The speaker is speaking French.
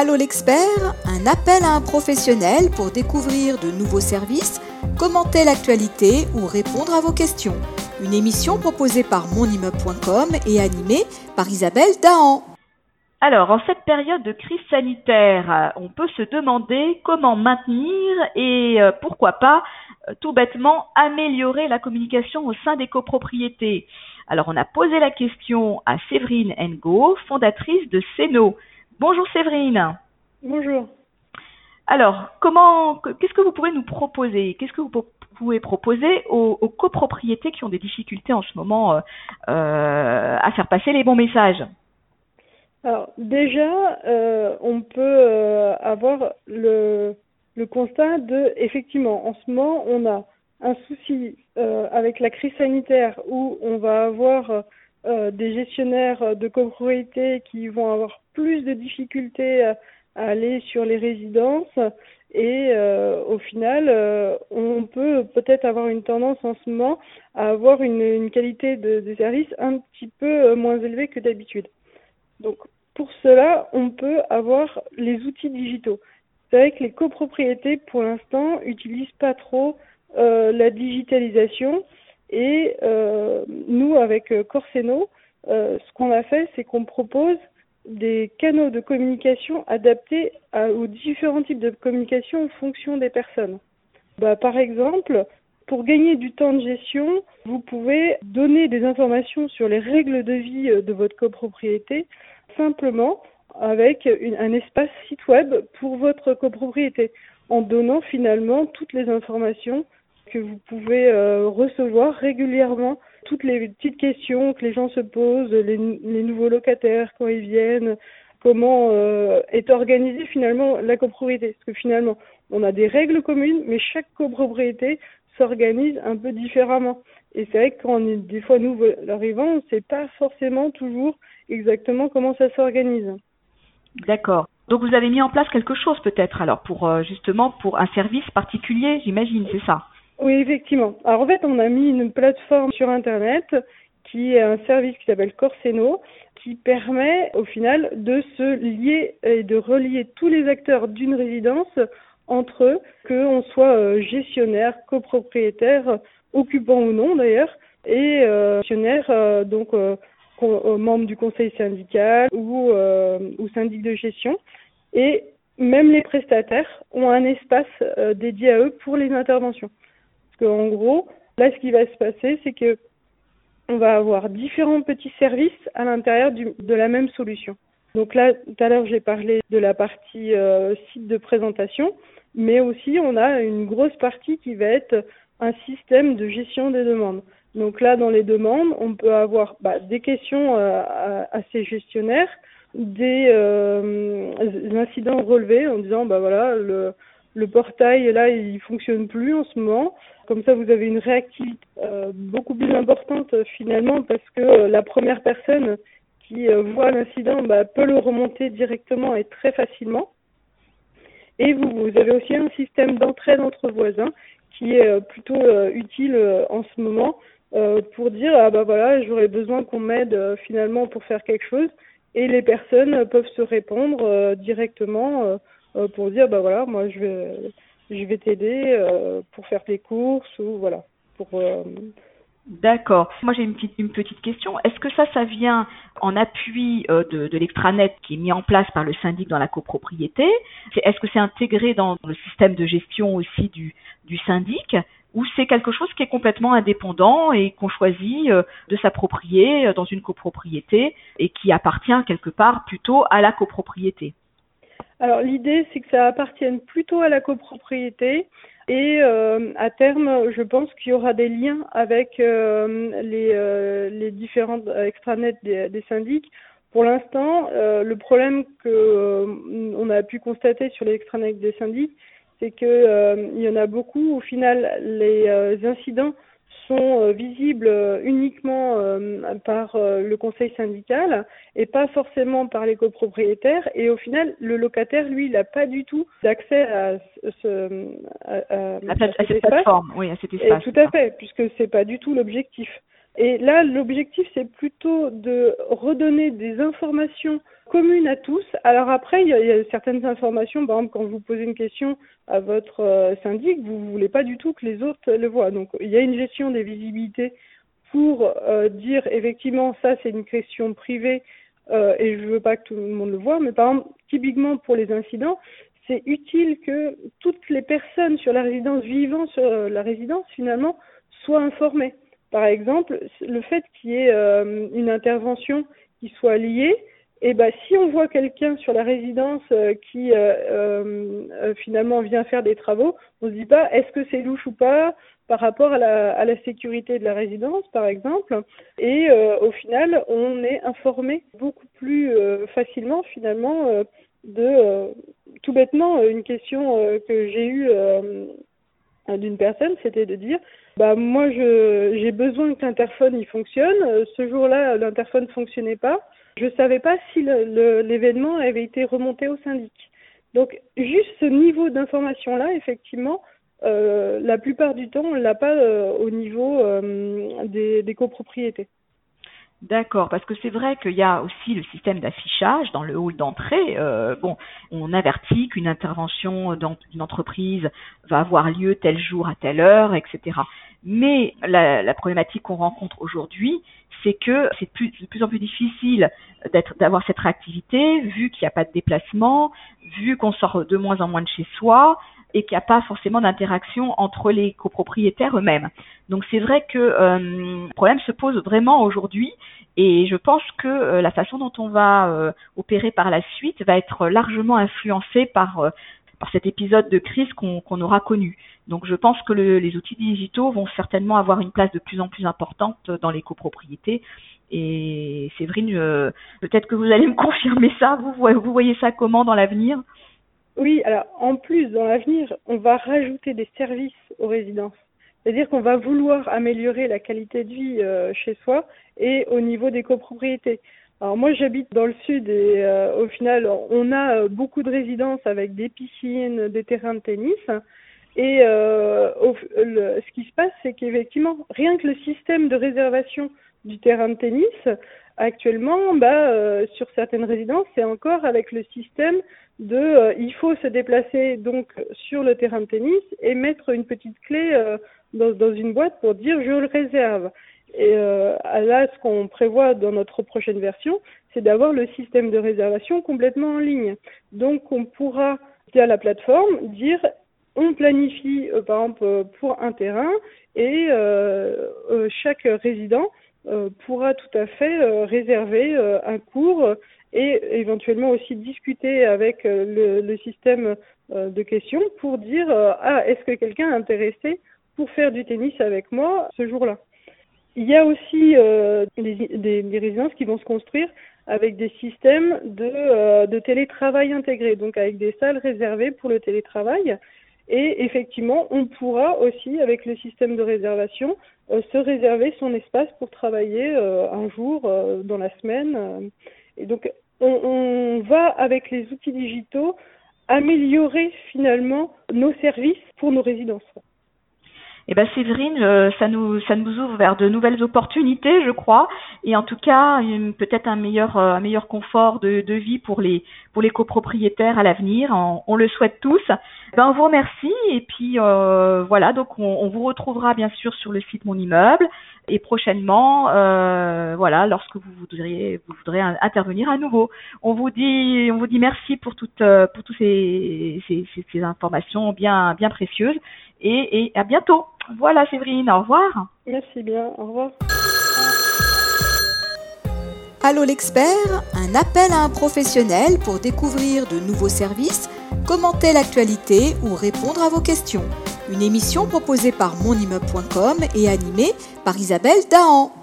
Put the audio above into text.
Allô l'expert, un appel à un professionnel pour découvrir de nouveaux services, commenter l'actualité ou répondre à vos questions. Une émission proposée par monimmeuble.com et animée par Isabelle Dahan. Alors, en cette période de crise sanitaire, on peut se demander comment maintenir et euh, pourquoi pas euh, tout bêtement améliorer la communication au sein des copropriétés. Alors, on a posé la question à Séverine Ngo, fondatrice de Ceno. Bonjour Séverine. Bonjour. Alors, comment, qu'est-ce que vous pouvez nous proposer? Qu'est-ce que vous pouvez proposer aux, copropriétés qui ont des difficultés en ce moment à faire passer les bons messages? Alors déjà, euh, on peut euh, avoir le, le constat de, effectivement, en ce moment, on a un souci euh, avec la crise sanitaire où on va avoir des gestionnaires de copropriété qui vont avoir plus de difficultés à, aller sur les résidences et au final, on peut peut-être avoir une tendance en ce moment à avoir une, qualité de, service un petit peu moins élevée que d'habitude. Donc pour cela, on peut avoir les outils digitaux. C'est vrai que les copropriétés, pour l'instant, n'utilisent pas trop euh, la digitalisation. Et euh, nous, avec euh, Corseno, ce qu'on a fait, c'est qu'on propose des canaux de communication adaptés aux différents types de communication en fonction des personnes. Bah, par exemple, pour gagner du temps de gestion, vous pouvez donner des informations sur les règles de vie de votre copropriété simplement avec un espace site web pour votre copropriété, en donnant finalement toutes les informations que vous pouvez euh, recevoir régulièrement, toutes les petites questions que les gens se posent, les, nouveaux locataires quand ils viennent, comment euh, est organisée finalement la copropriété. Parce que finalement, on a des règles communes, mais chaque copropriété s'organise un peu différemment. Et c'est vrai que quand on est des fois nouveau arrivant, on ne sait pas forcément toujours exactement comment ça s'organise. D'accord. Donc vous avez mis en place quelque chose peut-être alors pour euh, justement pour un service particulier, j'imagine, c'est ça? Oui, effectivement. Alors en fait, on a mis une plateforme sur internet qui est un service qui s'appelle Corseno qui permet au final de se lier et de relier tous les acteurs d'une résidence entre eux, qu'on soit euh, gestionnaire, copropriétaire, occupant ou non d'ailleurs, et euh, gestionnaire, euh, donc membre du conseil syndical ou, ou syndic de gestion. Et même les prestataires ont un espace dédié à eux pour les interventions. Qu'en gros, là, ce qui va se passer, c'est que on va avoir différents petits services à l'intérieur de la même solution. Donc là, tout à l'heure, j'ai parlé de la partie site de présentation mais aussi on a une grosse partie qui va être un système de gestion des demandes. Donc là, dans les demandes, on peut avoir bah, des questions euh, à, ces gestionnaires, des, euh, incidents relevés en disant bah voilà le, le portail là il fonctionne plus en ce moment. Comme ça, vous avez une réactivité euh, beaucoup plus importante finalement parce que la première personne qui voit l'incident bah, peut le remonter directement et très facilement. Et vous, vous avez aussi un système d'entraide entre voisins qui est euh, plutôt euh, utile euh, en ce moment pour dire ah bah voilà j'aurais besoin qu'on m'aide finalement pour faire quelque chose et les personnes peuvent se répondre directement pour dire bah voilà moi je vais je vais t'aider pour faire tes courses ou voilà pour D'accord. Moi, j'ai une petite, une petite question. Est-ce que ça, ça vient en appui euh, de, l'extranet qui est mis en place par le syndic dans la copropriété? Est-ce que c'est intégré dans le système de gestion aussi du, du syndic? Ou c'est quelque chose qui est complètement indépendant et qu'on choisit euh, de s'approprier euh, dans une copropriété et qui appartient quelque part plutôt à la copropriété? Alors l'idée c'est que ça appartienne plutôt à la copropriété et euh, à terme, je pense qu'il y aura des liens avec euh, les, euh, les différents extranets des, des syndics. Pour l'instant, le problème que on a pu constater sur les extranets des syndics, c'est que il y en a beaucoup. Au final, les incidents sont euh, visibles euh, uniquement euh, par le conseil syndical et pas forcément par les copropriétaires. Et au final, le locataire, lui, il n'a pas du tout d'accès à, ce, à, cette plateforme, oui, à cet espace. tout à fait, puisque c'est pas du tout l'objectif. Et là, l'objectif, c'est plutôt de redonner des informations communes à tous. Alors après, il y, a, certaines informations, par exemple, quand vous posez une question à votre euh, syndic, vous ne voulez pas du tout que les autres le voient. Donc, il y a une gestion des visibilités pour euh, dire, effectivement, ça, c'est une question privée euh, et je ne veux pas que tout le monde le voit. Mais par exemple, typiquement pour les incidents, c'est utile que toutes les personnes sur la résidence, vivant sur la résidence, finalement, soient informées. Par exemple, le fait qu'il y ait euh, une intervention qui soit liée, et eh ben, si on voit quelqu'un sur la résidence euh, qui euh, finalement vient faire des travaux, on se dit pas est-ce que c'est louche ou pas par rapport à la, à la sécurité de la résidence, par exemple. Et au final, on est informé beaucoup plus facilement finalement de tout bêtement une question que j'ai eue d'une personne, c'était de dire bah moi je j'ai besoin que l'interphone il fonctionne. Euh, ce jour-là, l'interphone ne fonctionnait pas. Je savais pas si l'événement avait été remonté au syndic. Donc juste ce niveau d'information là, effectivement, euh, la plupart du temps, on l'a pas euh, au niveau des, des copropriétés. D'accord, parce que c'est vrai qu'il y a aussi le système d'affichage dans le hall d'entrée. Euh, bon, on avertit qu'une intervention d'une entreprise va avoir lieu tel jour à telle heure, etc. Mais la, la problématique qu'on rencontre aujourd'hui, c'est que c'est de plus en plus difficile d'avoir cette réactivité, vu qu'il n'y a pas de déplacement, vu qu'on sort de moins en moins de chez soi, et qu'il n'y a pas forcément d'interaction entre les copropriétaires eux-mêmes. Donc c'est vrai que euh, le problème se pose vraiment aujourd'hui et je pense que euh, la façon dont on va euh, opérer par la suite va être largement influencée par, par cet épisode de crise qu'on aura connu. Donc je pense que les outils digitaux vont certainement avoir une place de plus en plus importante dans les copropriétés. Et Séverine, peut-être que vous allez me confirmer ça. Vous, vous voyez ça comment dans l'avenir? Oui, alors en plus, dans l'avenir, on va rajouter des services aux résidences. C'est-à-dire qu'on va vouloir améliorer la qualité de vie euh, chez soi et au niveau des copropriétés. Alors moi j'habite dans le sud et euh, au final on a euh, beaucoup de résidences avec des piscines, des terrains de tennis et ce qui se passe c'est qu'effectivement rien que le système de réservation du terrain de tennis actuellement bah, sur certaines résidences c'est encore avec le système de euh, il faut se déplacer donc sur le terrain de tennis et mettre une petite clé euh, dans, dans, une boîte pour dire je le réserve. Et euh, là, ce qu'on prévoit dans notre prochaine version, c'est d'avoir le système de réservation complètement en ligne. Donc, on pourra, via la plateforme, dire on planifie, euh, par exemple, pour un terrain et chaque résident pourra tout à fait réserver un cours et éventuellement aussi discuter avec euh, le, système euh, de questions pour dire euh, ah est-ce que quelqu'un est intéressé pour faire du tennis avec moi ce jour-là? Il y a aussi des, résidences qui vont se construire avec des systèmes de, de télétravail intégrés, donc avec des salles réservées pour le télétravail. Et effectivement, on pourra aussi, avec le système de réservation, se réserver son espace pour travailler un jour dans la semaine. Et donc, on, va, avec les outils digitaux, améliorer finalement nos services pour nos résidences. Eh ben Séverine, euh, ça nous ça nous ouvre vers de nouvelles opportunités, je crois, et en tout cas peut-être un meilleur euh, un meilleur confort de, vie pour les pour les copropriétaires à l'avenir. On, le souhaite tous. Ben on vous remercie et puis euh, voilà donc on, vous retrouvera bien sûr sur le site Mon Immeuble et prochainement voilà lorsque vous voudriez vous voudrez intervenir à nouveau. On vous dit on vous dit merci pour toutes pour toutes ces, ces, informations bien bien précieuses et à bientôt. Voilà Séverine, au revoir. Merci bien, au revoir. Allô l'expert, un appel à un professionnel pour découvrir de nouveaux services, commenter l'actualité ou répondre à vos questions. Une émission proposée par monimmeuble.com et animée par Isabelle Dahan.